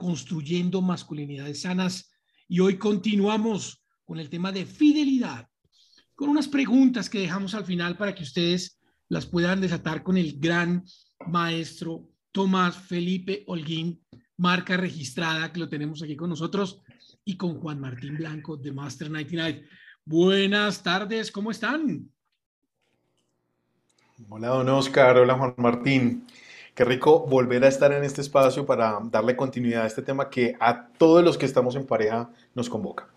construyendo masculinidades sanas. Y hoy continuamos con el tema de fidelidad, con unas preguntas que dejamos al final para que ustedes las puedan desatar con el gran maestro Tomás Felipe Holguín, marca registrada que lo tenemos aquí con nosotros, y con Juan Martín Blanco de Master 99. Buenas tardes, ¿cómo están? Hola, don Oscar. Hola, Juan Martín. Qué rico volver a estar en este espacio para darle continuidad a este tema que a todos los que estamos en pareja nos convoca.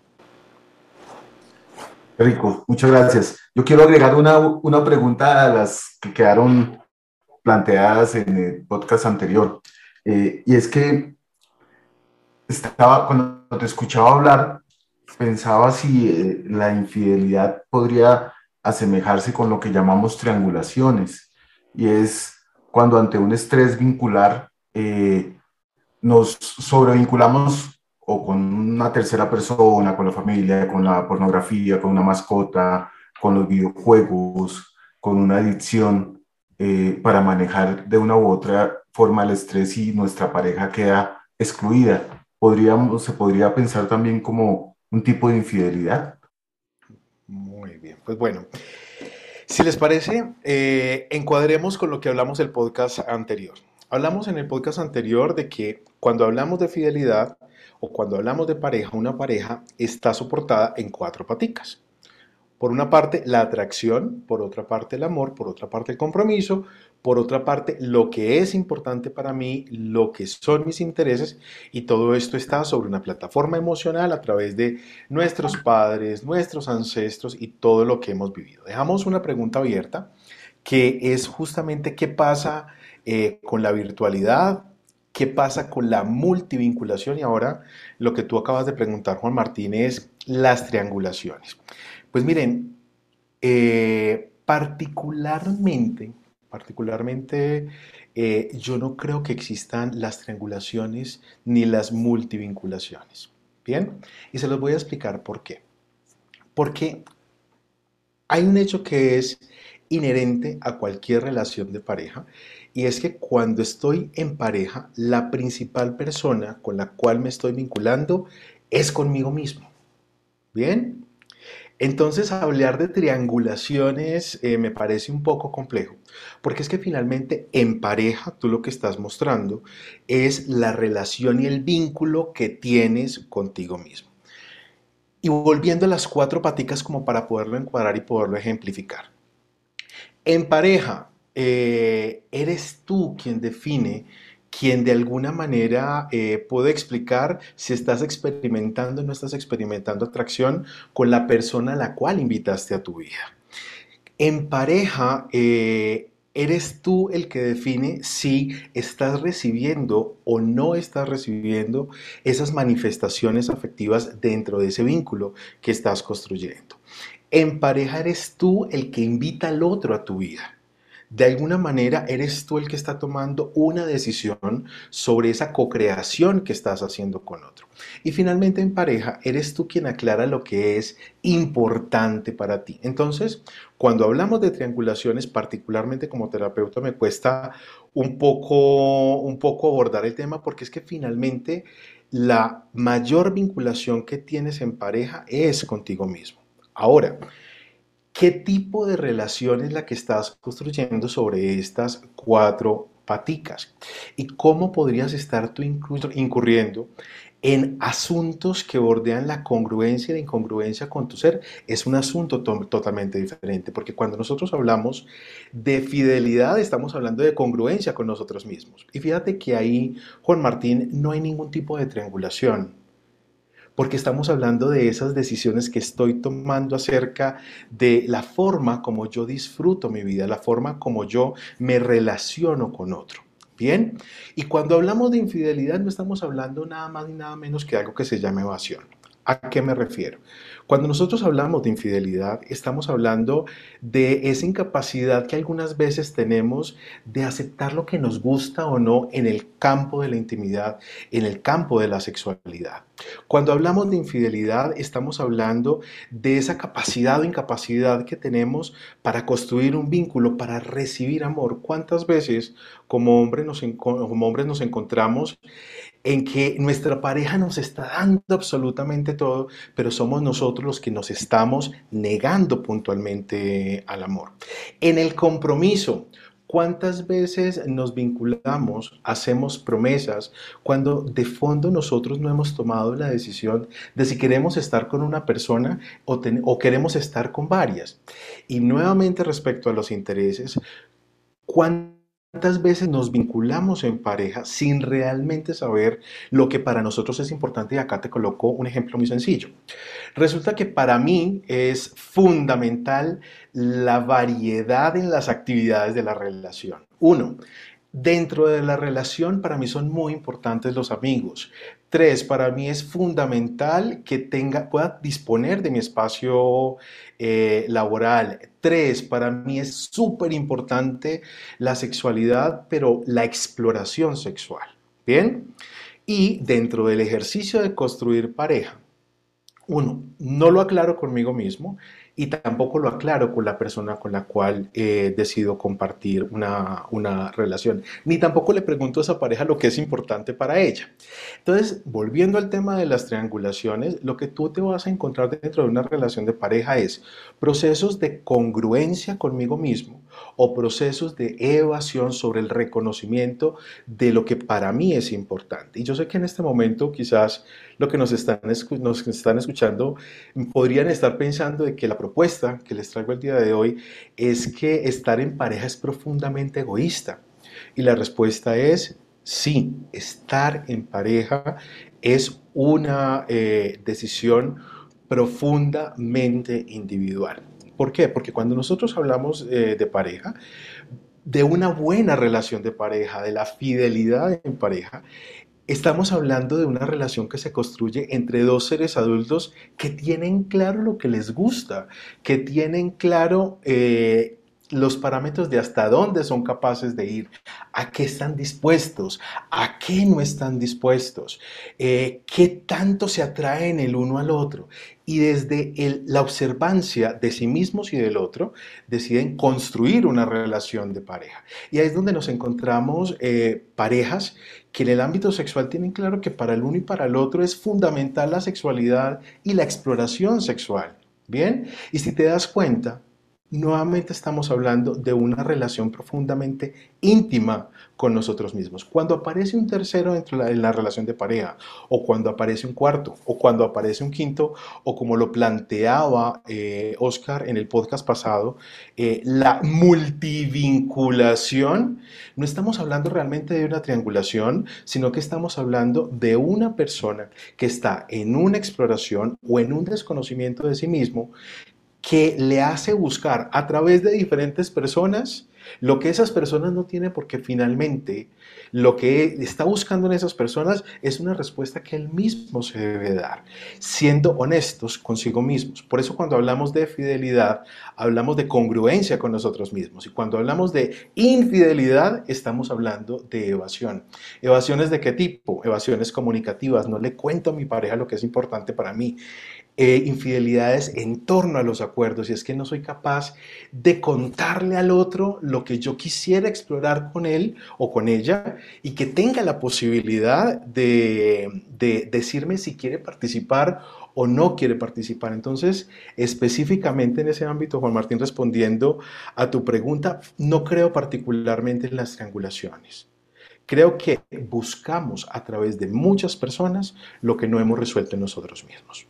Qué rico, muchas gracias. Yo quiero agregar una, una pregunta a las que quedaron planteadas en el podcast anterior. Eh, y es que estaba, cuando te escuchaba hablar, pensaba si eh, la infidelidad podría asemejarse con lo que llamamos triangulaciones. Y es cuando ante un estrés vincular eh, nos sobrevinculamos o con una tercera persona, con la familia, con la pornografía, con una mascota, con los videojuegos, con una adicción eh, para manejar de una u otra forma el estrés y nuestra pareja queda excluida. Podríamos, se podría pensar también como un tipo de infidelidad. Muy bien, pues bueno, si les parece, eh, encuadremos con lo que hablamos el podcast anterior. Hablamos en el podcast anterior de que cuando hablamos de fidelidad o cuando hablamos de pareja, una pareja está soportada en cuatro paticas. Por una parte, la atracción, por otra parte, el amor, por otra parte, el compromiso, por otra parte, lo que es importante para mí, lo que son mis intereses, y todo esto está sobre una plataforma emocional a través de nuestros padres, nuestros ancestros y todo lo que hemos vivido. Dejamos una pregunta abierta, que es justamente qué pasa eh, con la virtualidad, qué pasa con la multivinculación, y ahora lo que tú acabas de preguntar, Juan Martín, es las triangulaciones. Pues miren, eh, particularmente, particularmente eh, yo no creo que existan las triangulaciones ni las multivinculaciones. Bien, y se los voy a explicar por qué. Porque hay un hecho que es inherente a cualquier relación de pareja y es que cuando estoy en pareja, la principal persona con la cual me estoy vinculando es conmigo mismo. Bien, entonces, hablar de triangulaciones eh, me parece un poco complejo, porque es que finalmente en pareja tú lo que estás mostrando es la relación y el vínculo que tienes contigo mismo. Y volviendo a las cuatro paticas como para poderlo encuadrar y poderlo ejemplificar. En pareja, eh, eres tú quien define quien de alguna manera eh, puede explicar si estás experimentando o no estás experimentando atracción con la persona a la cual invitaste a tu vida. En pareja, eh, eres tú el que define si estás recibiendo o no estás recibiendo esas manifestaciones afectivas dentro de ese vínculo que estás construyendo. En pareja eres tú el que invita al otro a tu vida de alguna manera eres tú el que está tomando una decisión sobre esa co-creación que estás haciendo con otro. Y finalmente en pareja, eres tú quien aclara lo que es importante para ti. Entonces, cuando hablamos de triangulaciones, particularmente como terapeuta, me cuesta un poco, un poco abordar el tema porque es que finalmente la mayor vinculación que tienes en pareja es contigo mismo. Ahora, ¿Qué tipo de relación es la que estás construyendo sobre estas cuatro paticas? ¿Y cómo podrías estar tú incurriendo en asuntos que bordean la congruencia y la incongruencia con tu ser? Es un asunto totalmente diferente, porque cuando nosotros hablamos de fidelidad, estamos hablando de congruencia con nosotros mismos. Y fíjate que ahí, Juan Martín, no hay ningún tipo de triangulación porque estamos hablando de esas decisiones que estoy tomando acerca de la forma como yo disfruto mi vida, la forma como yo me relaciono con otro. Bien, y cuando hablamos de infidelidad no estamos hablando nada más ni nada menos que algo que se llama evasión. ¿A qué me refiero? Cuando nosotros hablamos de infidelidad, estamos hablando de esa incapacidad que algunas veces tenemos de aceptar lo que nos gusta o no en el campo de la intimidad, en el campo de la sexualidad. Cuando hablamos de infidelidad, estamos hablando de esa capacidad o incapacidad que tenemos para construir un vínculo, para recibir amor. ¿Cuántas veces como, hombre hombres nos encontramos en que nuestra pareja nos está dando absolutamente todo, pero somos nosotros los que nos estamos negando puntualmente al amor. En el compromiso, ¿Cuántas veces nos vinculamos, hacemos promesas, cuando de fondo nosotros no hemos tomado la decisión de si queremos estar con una persona o, queremos estar con varias? Y nuevamente respecto a los intereses, ¿cuántas ¿Cuántas veces nos vinculamos en pareja sin realmente saber lo que para nosotros es importante? Y acá te coloco un ejemplo muy sencillo. Resulta que para mí es fundamental la variedad en las actividades de la relación. Uno, Dentro de la relación para mí son muy importantes los amigos. Tres, para mí es fundamental que tenga, pueda disponer de mi espacio eh, laboral. Tres, para mí es súper importante la sexualidad, pero la exploración sexual. Bien. Y dentro del ejercicio de construir pareja, uno, no lo aclaro conmigo mismo y tampoco lo aclaro con la persona con la cual eh, decido compartir una, una, relación, ni tampoco le pregunto a esa pareja lo que es importante para ella. Entonces, volviendo al tema de las triangulaciones, lo que tú te vas a encontrar dentro de una relación de pareja es procesos de congruencia conmigo mismo o procesos de evasión sobre el reconocimiento de lo que para mí es importante. Y yo sé que en este momento quizás lo que nos están, escuchando podrían estar pensando de que la propuesta que les traigo el día de hoy es que estar en pareja es profundamente egoísta. Y la respuesta es sí, estar en pareja es una eh, decisión profundamente individual. ¿Por qué? Porque cuando nosotros hablamos eh, de pareja, de una buena relación de pareja, de la fidelidad en pareja, Estamos hablando de una relación que se construye entre dos seres adultos que tienen claro lo que les gusta, que tienen claro eh, los parámetros de hasta dónde son capaces de ir, a qué están dispuestos, a qué no están dispuestos, eh, qué tanto se atraen el uno al otro. Y desde la observancia de sí mismos y del otro, deciden construir una relación de pareja. Y ahí es donde nos encontramos eh, parejas que en el ámbito sexual tienen claro que para el uno y para el otro es fundamental la sexualidad y la exploración sexual. Bien, y si te das cuenta, nuevamente estamos hablando de una relación profundamente íntima con nosotros mismos. Cuando aparece un tercero dentro de la, relación de pareja, o cuando aparece un cuarto, o cuando aparece un quinto, o como lo planteaba eh, Oscar en el podcast pasado, eh, la multivinculación, no estamos hablando realmente de una triangulación, sino que estamos hablando de una persona que está en una exploración o en un desconocimiento de sí mismo que le hace buscar a través de diferentes personas lo que esas personas no tienen porque finalmente lo que está buscando en esas personas es una respuesta que él mismo se debe dar, siendo honestos consigo mismos. Por eso cuando hablamos de fidelidad, hablamos de congruencia con nosotros mismos. Y cuando hablamos de infidelidad, estamos hablando de evasión. ¿Evasiones de qué tipo? Evasiones comunicativas. No le cuento a mi pareja lo que es importante para mí. Eh, infidelidades en torno a los acuerdos y es que no soy capaz de contarle al otro lo que yo quisiera explorar con él o con ella y que tenga la posibilidad de, de decirme si quiere participar o no quiere participar. Entonces, específicamente en ese ámbito, Juan Martín, respondiendo a tu pregunta, no creo particularmente en las triangulaciones. Creo que buscamos a través de muchas personas lo que no hemos resuelto nosotros mismos.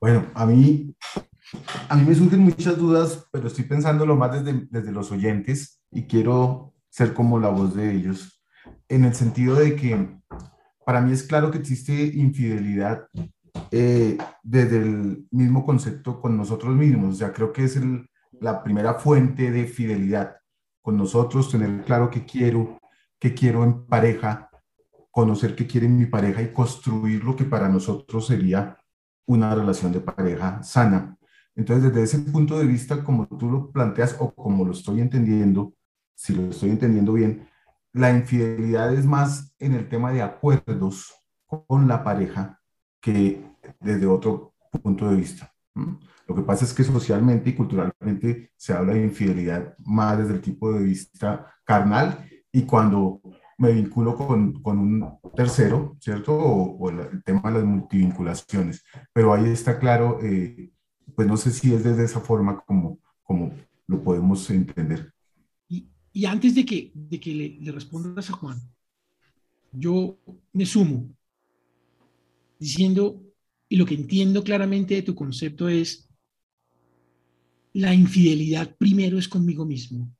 Bueno, a mí, a mí me surgen muchas dudas, pero estoy pensándolo más desde, desde los oyentes y quiero ser como la voz de ellos, en el sentido de que para mí es claro que existe infidelidad eh, desde el mismo concepto con nosotros mismos. O sea, creo que es la primera fuente de fidelidad. con nosotros, tener claro qué quiero, qué quiero en pareja, conocer qué quiere mi pareja y construir lo que para nosotros sería una relación de pareja sana. Entonces, desde ese punto de vista, como tú lo planteas o como lo estoy entendiendo, si lo estoy entendiendo bien, la infidelidad es más en el tema de acuerdos con la pareja que desde otro punto de vista. Lo que pasa es que socialmente y culturalmente se habla de infidelidad más desde el tipo de vista carnal y cuando me vinculo con, con un tercero, ¿cierto? O, el tema de las multivinculaciones. Pero ahí está claro, eh, pues no sé si es desde esa forma como, como lo podemos entender. Y, y antes de que, de que le, le respondas a Juan, yo me sumo diciendo, y lo que entiendo claramente de tu concepto es, la infidelidad primero es conmigo mismo,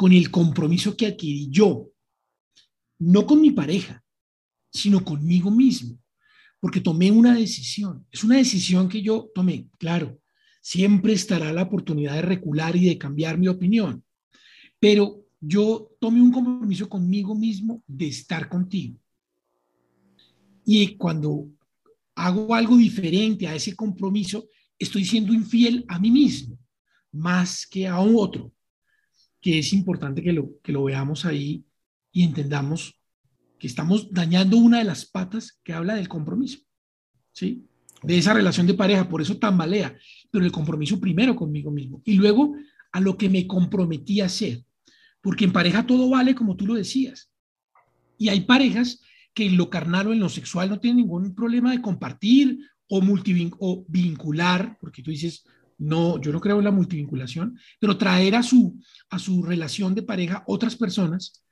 con el compromiso que adquirí yo, no con mi pareja, sino conmigo mismo, porque tomé una decisión. Es una decisión que yo tomé, claro. Siempre estará la oportunidad de recular y de cambiar mi opinión, pero yo tomé un compromiso conmigo mismo de estar contigo. Y cuando hago algo diferente a ese compromiso, estoy siendo infiel a mí mismo, más que a otro, que es importante que lo, que lo veamos ahí y entendamos que estamos dañando una de las patas que habla del compromiso, ¿sí? De esa relación de pareja, por eso tambalea, pero el compromiso primero conmigo mismo y luego a lo que me comprometí a hacer, porque en pareja todo vale como tú lo decías. Y hay parejas que en lo carnal o en lo sexual no tienen ningún problema de compartir o, o vincular, porque tú dices, no, yo no creo en la multivinculación, pero traer a su, a su relación de pareja otras personas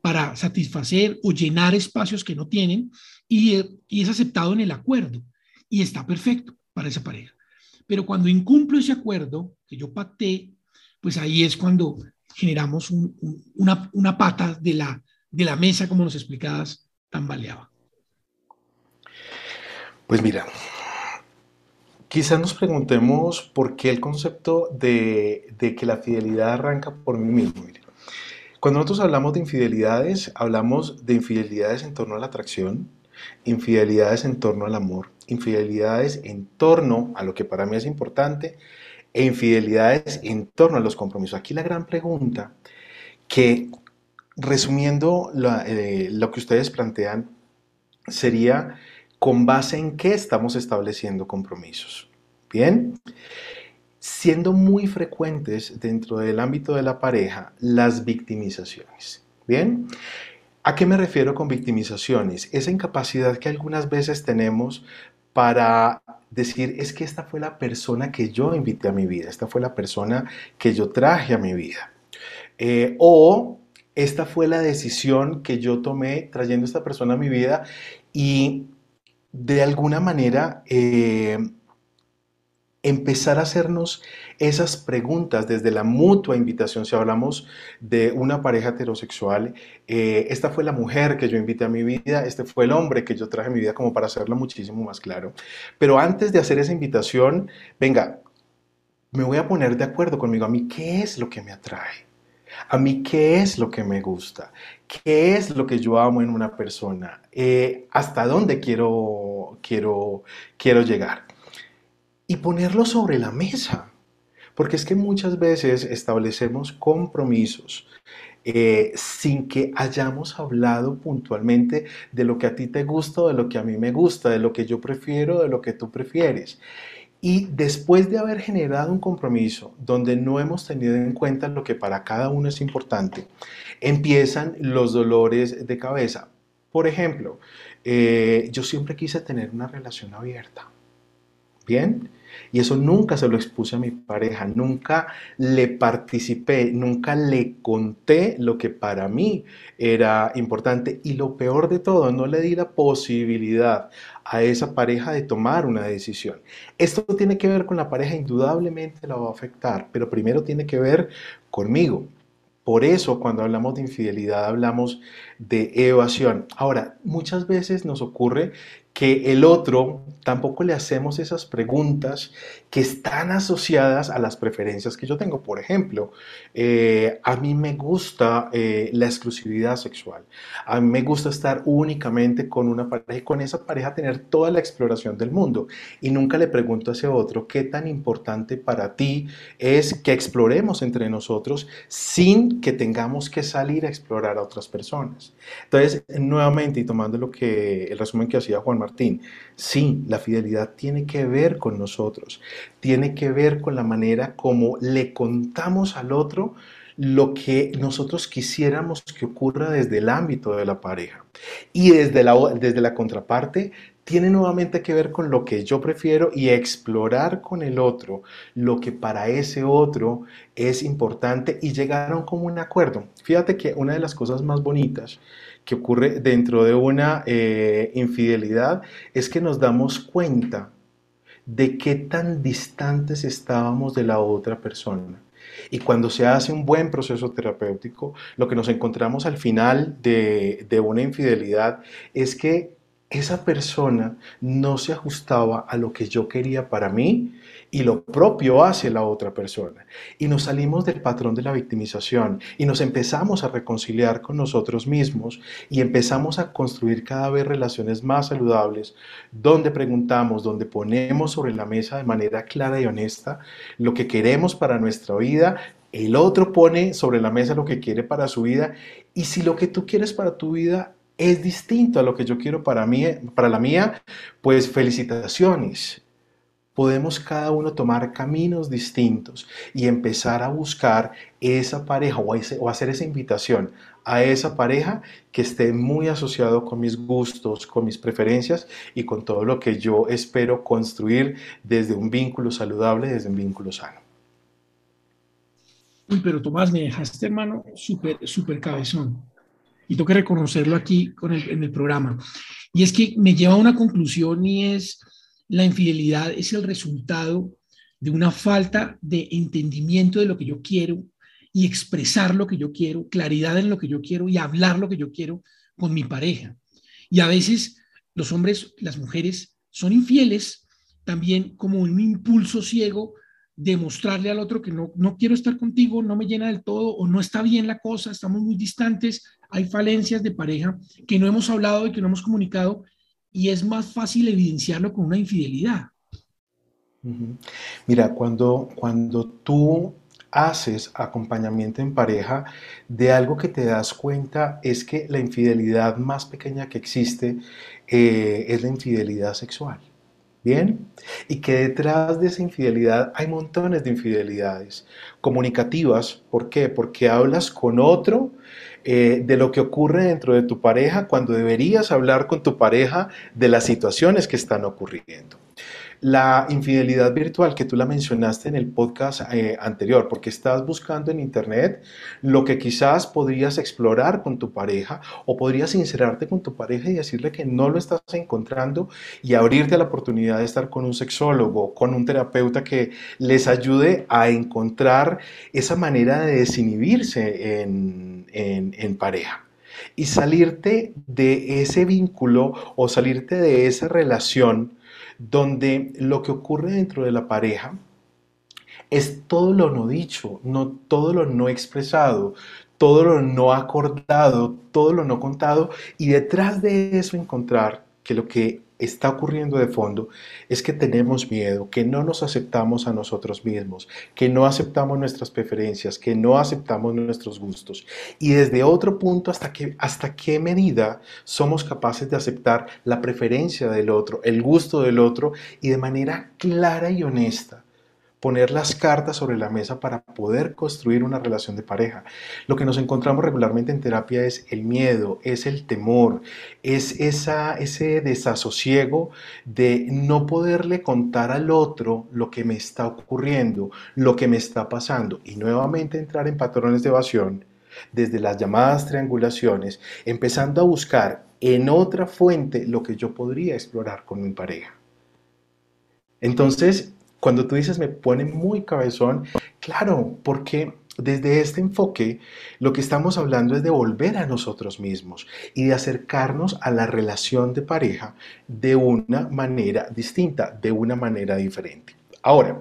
para satisfacer o llenar espacios que no tienen y, y es aceptado en el acuerdo y está perfecto para esa pareja. Pero cuando incumplo ese acuerdo que yo pacté, pues ahí es cuando generamos una, una, pata de la, de la mesa, como nos explicabas, tambaleaba. Pues mira, Quizás nos preguntemos por qué el concepto de, que la fidelidad arranca por mí mismo. Cuando nosotros hablamos de infidelidades, hablamos de infidelidades en torno a la atracción, infidelidades en torno al amor, infidelidades en torno a lo que para mí es importante e infidelidades en torno a los compromisos. Aquí la gran pregunta que, resumiendo eh, lo que ustedes plantean, sería con base en qué estamos estableciendo compromisos. Bien, siendo muy frecuentes dentro del ámbito de la pareja las victimizaciones. Bien, ¿a qué me refiero con victimizaciones? Esa incapacidad que algunas veces tenemos para decir, es que esta fue la persona que yo invité a mi vida, esta fue la persona que yo traje a mi vida. Eh, o esta fue la decisión que yo tomé trayendo esta persona a mi vida y de alguna manera eh, empezar a hacernos esas preguntas desde la mutua invitación. Si hablamos de una pareja heterosexual, eh, esta fue la mujer que yo invité a mi vida, este fue el hombre que yo traje a mi vida como para hacerlo muchísimo más claro. Pero antes de hacer esa invitación, venga, me voy a poner de acuerdo conmigo a mí, ¿qué es lo que me atrae? A mí, ¿qué es lo que me gusta? ¿Qué es lo que yo amo en una persona? Eh, ¿Hasta dónde quiero, quiero, quiero llegar? Y ponerlo sobre la mesa. Porque es que muchas veces establecemos compromisos eh, sin que hayamos hablado puntualmente de lo que a ti te gusta de lo que a mí me gusta, de lo que yo prefiero, de lo que tú prefieres. Y después de haber generado un compromiso donde no hemos tenido en cuenta lo que para cada uno es importante, empiezan los dolores de cabeza. Por ejemplo, eh, yo siempre quise tener una relación abierta. ¿Bien? Y eso nunca se lo expuse a mi pareja, nunca le participé, nunca le conté lo que para mí era importante. Y lo peor de todo, no le di la posibilidad a esa pareja de tomar una decisión. Esto tiene que ver con la pareja, indudablemente la va a afectar, pero primero tiene que ver conmigo. Por eso cuando hablamos de infidelidad hablamos de evasión. Ahora, muchas veces nos ocurre que el otro tampoco le hacemos esas preguntas que están asociadas a las preferencias que yo tengo. Por ejemplo, eh, a mí me gusta eh, la exclusividad sexual. A mí me gusta estar únicamente con una pareja y con esa pareja tener toda la exploración del mundo. Y nunca le pregunto a ese otro qué tan importante para ti es que exploremos entre nosotros sin que tengamos que salir a explorar a otras personas. Entonces, nuevamente, y tomando lo que el resumen que hacía Juan Martín, sí, la fidelidad tiene que ver con nosotros, tiene que ver con la manera como le contamos al otro lo que nosotros quisiéramos que ocurra desde el ámbito de la pareja. Y desde la, desde la contraparte, tiene nuevamente que ver con lo que yo prefiero y explorar con el otro lo que para ese otro es importante y llegar a un acuerdo. Fíjate que una de las cosas más bonitas que ocurre dentro de una eh, infidelidad es que nos damos cuenta de qué tan distantes estábamos de la otra persona. Y cuando se hace un buen proceso terapéutico, lo que nos encontramos al final de, de una infidelidad es que esa persona no se ajustaba a lo que yo quería para mí y lo propio hace la otra persona. Y nos salimos del patrón de la victimización y nos empezamos a reconciliar con nosotros mismos y empezamos a construir cada vez relaciones más saludables donde preguntamos, donde ponemos sobre la mesa de manera clara y honesta lo que queremos para nuestra vida. El otro pone sobre la mesa lo que quiere para su vida y si lo que tú quieres para tu vida es distinto a lo que yo quiero para mí, para la mía, pues felicitaciones podemos cada uno tomar caminos distintos y empezar a buscar esa pareja o, hacer esa invitación a esa pareja que esté muy asociado con mis gustos, con mis preferencias y con todo lo que yo espero construir desde un vínculo saludable, desde un vínculo sano. Uy, pero Tomás, me dejaste, hermano, súper, súper cabezón. Y tengo que reconocerlo aquí con en el programa. Y es que me lleva a una conclusión y es la infidelidad es el resultado de una falta de entendimiento de lo que yo quiero y expresar lo que yo quiero, claridad en lo que yo quiero y hablar lo que yo quiero con mi pareja. Y a veces los hombres, las mujeres son infieles también como un impulso ciego de mostrarle al otro que no, no quiero estar contigo, no me llena del todo o no está bien la cosa, estamos muy distantes, hay falencias de pareja que no hemos hablado y que no hemos comunicado y es más fácil evidenciarlo con una infidelidad. Mira, cuando, cuando tú haces acompañamiento en pareja, de algo que te das cuenta es que la infidelidad más pequeña que existe eh, es la infidelidad sexual. Bien, y que detrás de esa infidelidad hay montones de infidelidades comunicativas. ¿Por qué? Porque hablas con otro eh, de lo que ocurre dentro de tu pareja cuando deberías hablar con tu pareja de las situaciones que están ocurriendo. La infidelidad virtual que tú la mencionaste en el podcast eh, anterior, porque estás buscando en internet lo que quizás podrías explorar con tu pareja o podrías sincerarte con tu pareja y decirle que no lo estás encontrando y abrirte a la oportunidad de estar con un sexólogo, con un terapeuta que les ayude a encontrar esa manera de desinhibirse en, en pareja. Y salirte de ese vínculo o salirte de esa relación donde lo que ocurre dentro de la pareja es todo lo no dicho, no todo lo no expresado, todo lo no acordado, todo lo no contado y detrás de eso encontrar que lo que está ocurriendo de fondo es que tenemos miedo, que no nos aceptamos a nosotros mismos, que no aceptamos nuestras preferencias, que no aceptamos nuestros gustos. Y desde otro punto, hasta, hasta qué medida somos capaces de aceptar la preferencia del otro, el gusto del otro y de manera clara y honesta poner las cartas sobre la mesa para poder construir una relación de pareja. Lo que nos encontramos regularmente en terapia es el miedo, es el temor, es esa, ese desasosiego de no poderle contar al otro lo que me está ocurriendo, lo que me está pasando y nuevamente entrar en patrones de evasión desde las llamadas triangulaciones, empezando a buscar en otra fuente lo que yo podría explorar con mi pareja. Entonces, cuando tú dices me pone muy cabezón, claro, porque desde este enfoque, lo que estamos hablando es de volver a nosotros mismos y de acercarnos a la relación de pareja de una manera distinta, de una manera diferente. Ahora,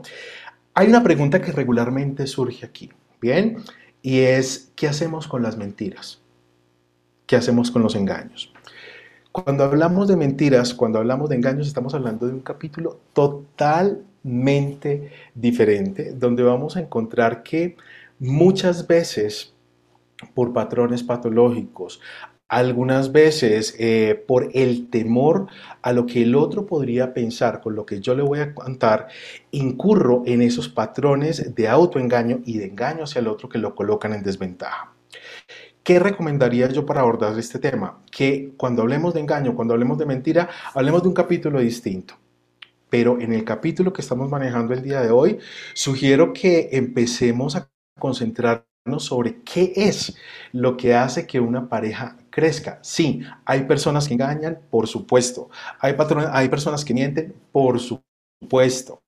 hay una pregunta que regularmente surge aquí, ¿bien? Y es, ¿qué hacemos con las mentiras? ¿Qué hacemos con los engaños? Cuando hablamos de mentiras, cuando hablamos de engaños, estamos hablando de un capítulo totalmente diferente, donde vamos a encontrar que muchas veces por patrones patológicos, algunas veces eh, por el temor a lo que el otro podría pensar con lo que yo le voy a contar, incurro en esos patrones de autoengaño y de engaño hacia el otro que lo colocan en desventaja. ¿Qué recomendaría yo para abordar este tema? Que cuando hablemos de engaño, cuando hablemos de mentira, hablemos de un capítulo distinto. Pero en el capítulo que estamos manejando el día de hoy, sugiero que empecemos a concentrarnos sobre qué es lo que hace que una pareja crezca. Sí, hay personas que engañan, por supuesto. Hay, personas que mienten, por supuesto.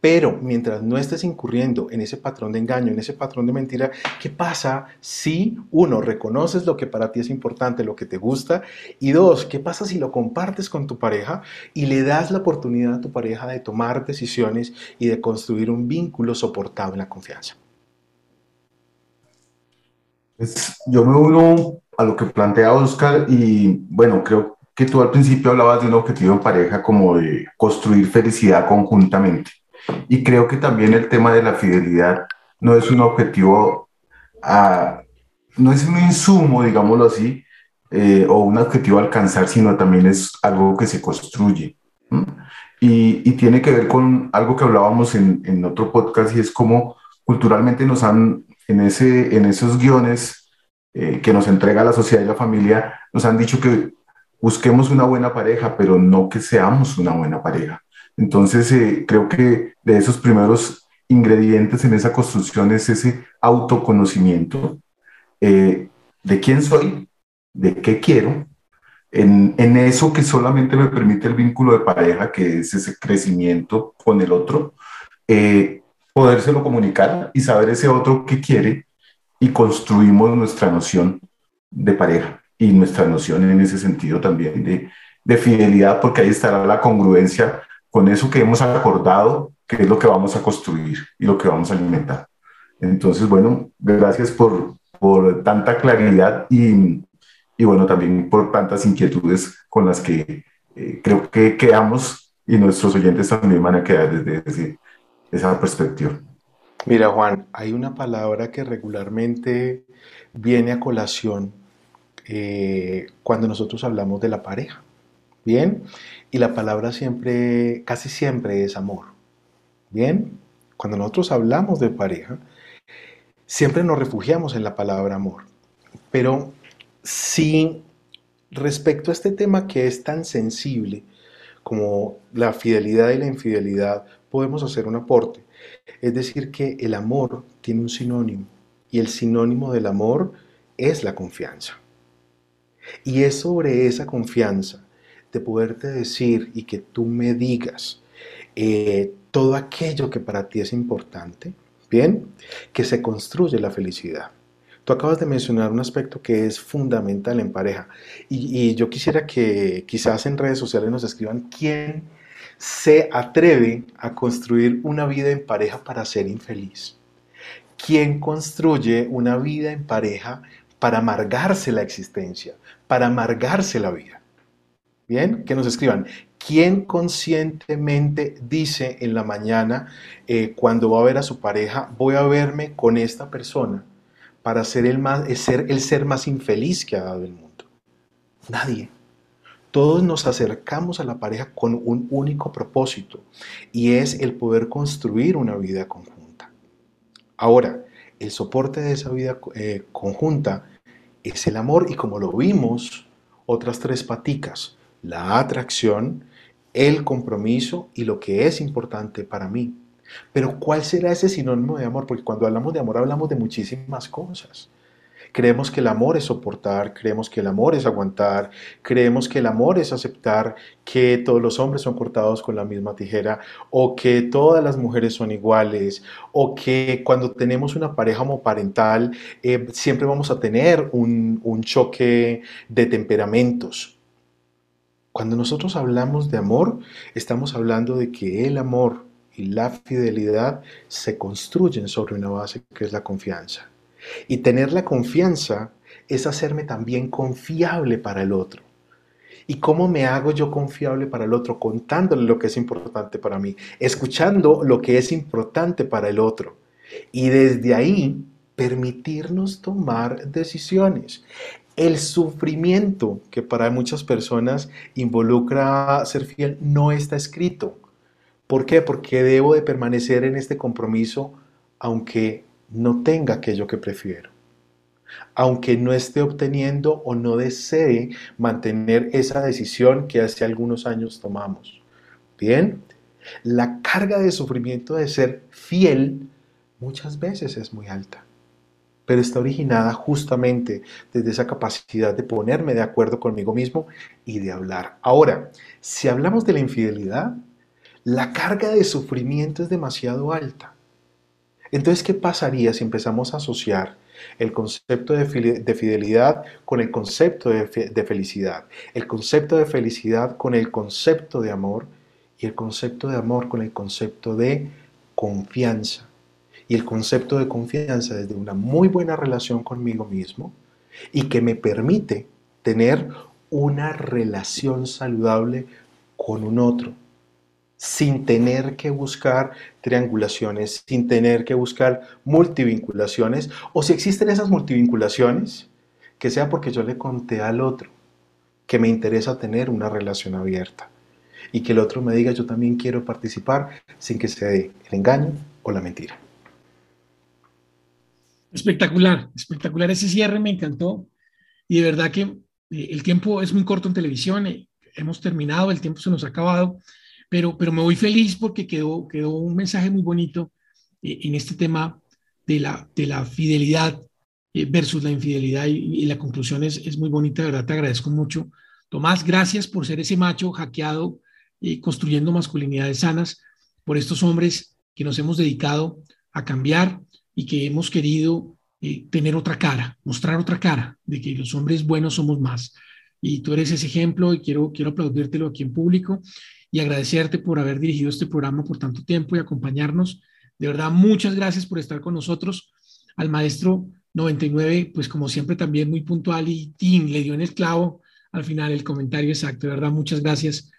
Pero mientras no estés incurriendo en ese patrón de engaño, en ese patrón de mentira, ¿qué pasa si, uno, reconoces lo que para ti es importante, lo que te gusta? Y dos, ¿qué pasa si lo compartes con tu pareja y le das la oportunidad a tu pareja de tomar decisiones y de construir un vínculo soportado en la confianza? yo me uno a lo que plantea Oscar y bueno, creo que tú al principio hablabas de un objetivo en pareja como de construir felicidad conjuntamente. Y creo que también el tema de la fidelidad no es un objetivo, a, no es un insumo, digámoslo así, eh, o un objetivo a alcanzar, sino también es algo que se construye. Y, y, tiene que ver con algo que hablábamos en, en otro podcast y es como culturalmente nos han en, ese, en esos guiones eh, que nos entrega la sociedad y la familia, nos han dicho que busquemos una buena pareja, pero no que seamos una buena pareja. Entonces, eh, creo que de esos primeros ingredientes en esa construcción es ese autoconocimiento eh, de quién soy, de qué quiero, en, eso que solamente me permite el vínculo de pareja, que es ese crecimiento con el otro, podérselo comunicar y saber ese otro que quiere y construimos nuestra noción de pareja y nuestra noción en ese sentido también de fidelidad, porque ahí estará la congruencia con eso que hemos acordado, que es lo que vamos a construir y lo que vamos a alimentar. Entonces, bueno, gracias por, por tanta claridad y, y, bueno, también por tantas inquietudes con las que eh, creo que quedamos y nuestros oyentes también van a quedar desde, desde esa perspectiva. Mira, Juan, hay una palabra que regularmente viene a colación eh, cuando nosotros hablamos de la pareja. Bien, y la palabra siempre, casi siempre es amor. Bien, cuando nosotros hablamos de pareja, siempre nos refugiamos en la palabra amor. Pero si respecto a este tema que es tan sensible como la fidelidad y la infidelidad, podemos hacer un aporte. Es decir, que el amor tiene un sinónimo y el sinónimo del amor es la confianza. Y es sobre esa confianza de poderte decir y que tú me digas eh, todo aquello que para ti es importante, ¿bien? Que se construye la felicidad. Tú acabas de mencionar un aspecto que es fundamental en pareja y, y yo quisiera que quizás en redes sociales nos escriban quién se atreve a construir una vida en pareja para ser infeliz? ¿Quién construye una vida en pareja para amargarse la existencia, para amargarse la vida? Bien, que nos escriban. ¿Quién conscientemente dice en la mañana, eh, cuando va a ver a su pareja, voy a verme con esta persona para ser el, más, ser el ser más infeliz que ha dado el mundo? Nadie. Todos nos acercamos a la pareja con un único propósito y es el poder construir una vida conjunta. Ahora, el soporte de esa vida eh, conjunta es el amor y como lo vimos, otras tres paticas, la atracción, el compromiso y lo que es importante para mí. Pero ¿cuál será ese sinónimo de amor? Porque cuando hablamos de amor hablamos de muchísimas cosas. Creemos que el amor es soportar, creemos que el amor es aguantar, creemos que el amor es aceptar que todos los hombres son cortados con la misma tijera o que todas las mujeres son iguales o que cuando tenemos una pareja homoparental eh, siempre vamos a tener un, un choque de temperamentos. Cuando nosotros hablamos de amor, estamos hablando de que el amor y la fidelidad se construyen sobre una base que es la confianza. Y tener la confianza es hacerme también confiable para el otro. ¿Y cómo me hago yo confiable para el otro? Contándole lo que es importante para mí, escuchando lo que es importante para el otro. Y desde ahí permitirnos tomar decisiones. El sufrimiento que para muchas personas involucra ser fiel no está escrito. ¿Por qué? Porque debo de permanecer en este compromiso aunque no tenga aquello que prefiero, aunque no esté obteniendo o no desee mantener esa decisión que hace algunos años tomamos. Bien, la carga de sufrimiento de ser fiel muchas veces es muy alta, pero está originada justamente desde esa capacidad de ponerme de acuerdo conmigo mismo y de hablar. Ahora, si hablamos de la infidelidad, la carga de sufrimiento es demasiado alta. Entonces, ¿qué pasaría si empezamos a asociar el concepto de fidelidad con el concepto de felicidad, el concepto de felicidad con el concepto de amor y el concepto de amor con el concepto de confianza? Y el concepto de confianza desde una muy buena relación conmigo mismo y que me permite tener una relación saludable con un otro sin tener que buscar triangulaciones, sin tener que buscar multivinculaciones, o si existen esas multivinculaciones, que sea porque yo le conté al otro que me interesa tener una relación abierta y que el otro me diga yo también quiero participar sin que se dé el engaño o la mentira. Espectacular, espectacular ese cierre, me encantó. Y de verdad que eh, el tiempo es muy corto en televisión, eh, hemos terminado, el tiempo se nos ha acabado pero, pero me voy feliz porque quedó, quedó un mensaje muy bonito eh, en este tema de la, de la fidelidad versus la infidelidad y, la conclusión es, es, muy bonita, de verdad te agradezco mucho. Tomás, gracias por ser ese macho hackeado, eh, construyendo masculinidades sanas, por estos hombres que nos hemos dedicado a cambiar y que hemos querido tener otra cara, mostrar otra cara de que los hombres buenos somos más. Y tú eres ese ejemplo y quiero, quiero aplaudírtelo aquí en público y agradecerte por haber dirigido este programa por tanto tiempo y acompañarnos. De verdad, muchas gracias por estar con nosotros. Al maestro 99, pues como siempre también muy puntual y le dio en el clavo al final el comentario exacto. De verdad, muchas gracias.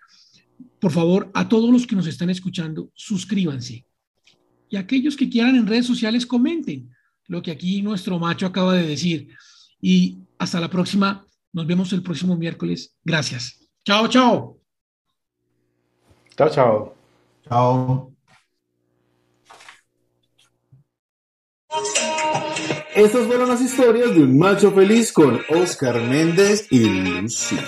Por favor, a todos los que nos están escuchando, suscríbanse. Y aquellos que quieran en redes sociales, comenten lo que aquí nuestro macho acaba de decir. Y hasta la próxima. Nos vemos el próximo miércoles. Gracias. Chao, chao. Chao, chao. Chao. Estas fueron las historias de un macho feliz con Oscar Méndez y Lucía.